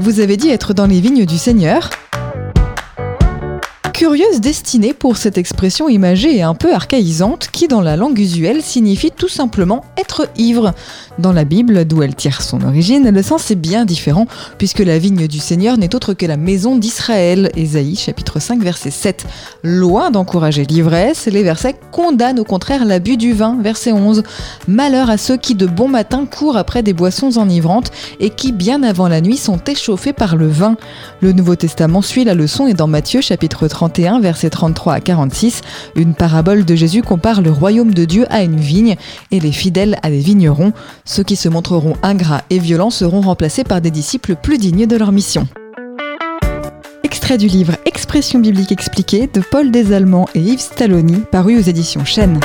Vous avez dit être dans les vignes du Seigneur Curieuse destinée pour cette expression imagée et un peu archaïsante qui, dans la langue usuelle, signifie tout simplement être ivre. Dans la Bible, d'où elle tire son origine, le sens est bien différent, puisque la vigne du Seigneur n'est autre que la maison d'Israël. Ésaïe chapitre 5 verset 7. Loin d'encourager l'ivresse, les versets condamnent au contraire l'abus du vin. Verset 11. Malheur à ceux qui de bon matin courent après des boissons enivrantes et qui, bien avant la nuit, sont échauffés par le vin. Le Nouveau Testament suit la leçon et dans Matthieu chapitre 31 verset 33 à 46, une parabole de Jésus compare le royaume de Dieu à une vigne et les fidèles à des vignerons. Ceux qui se montreront ingrats et violents seront remplacés par des disciples plus dignes de leur mission. Extrait du livre Expression biblique expliquée de Paul Desallemands et Yves Stalloni, paru aux éditions Chênes.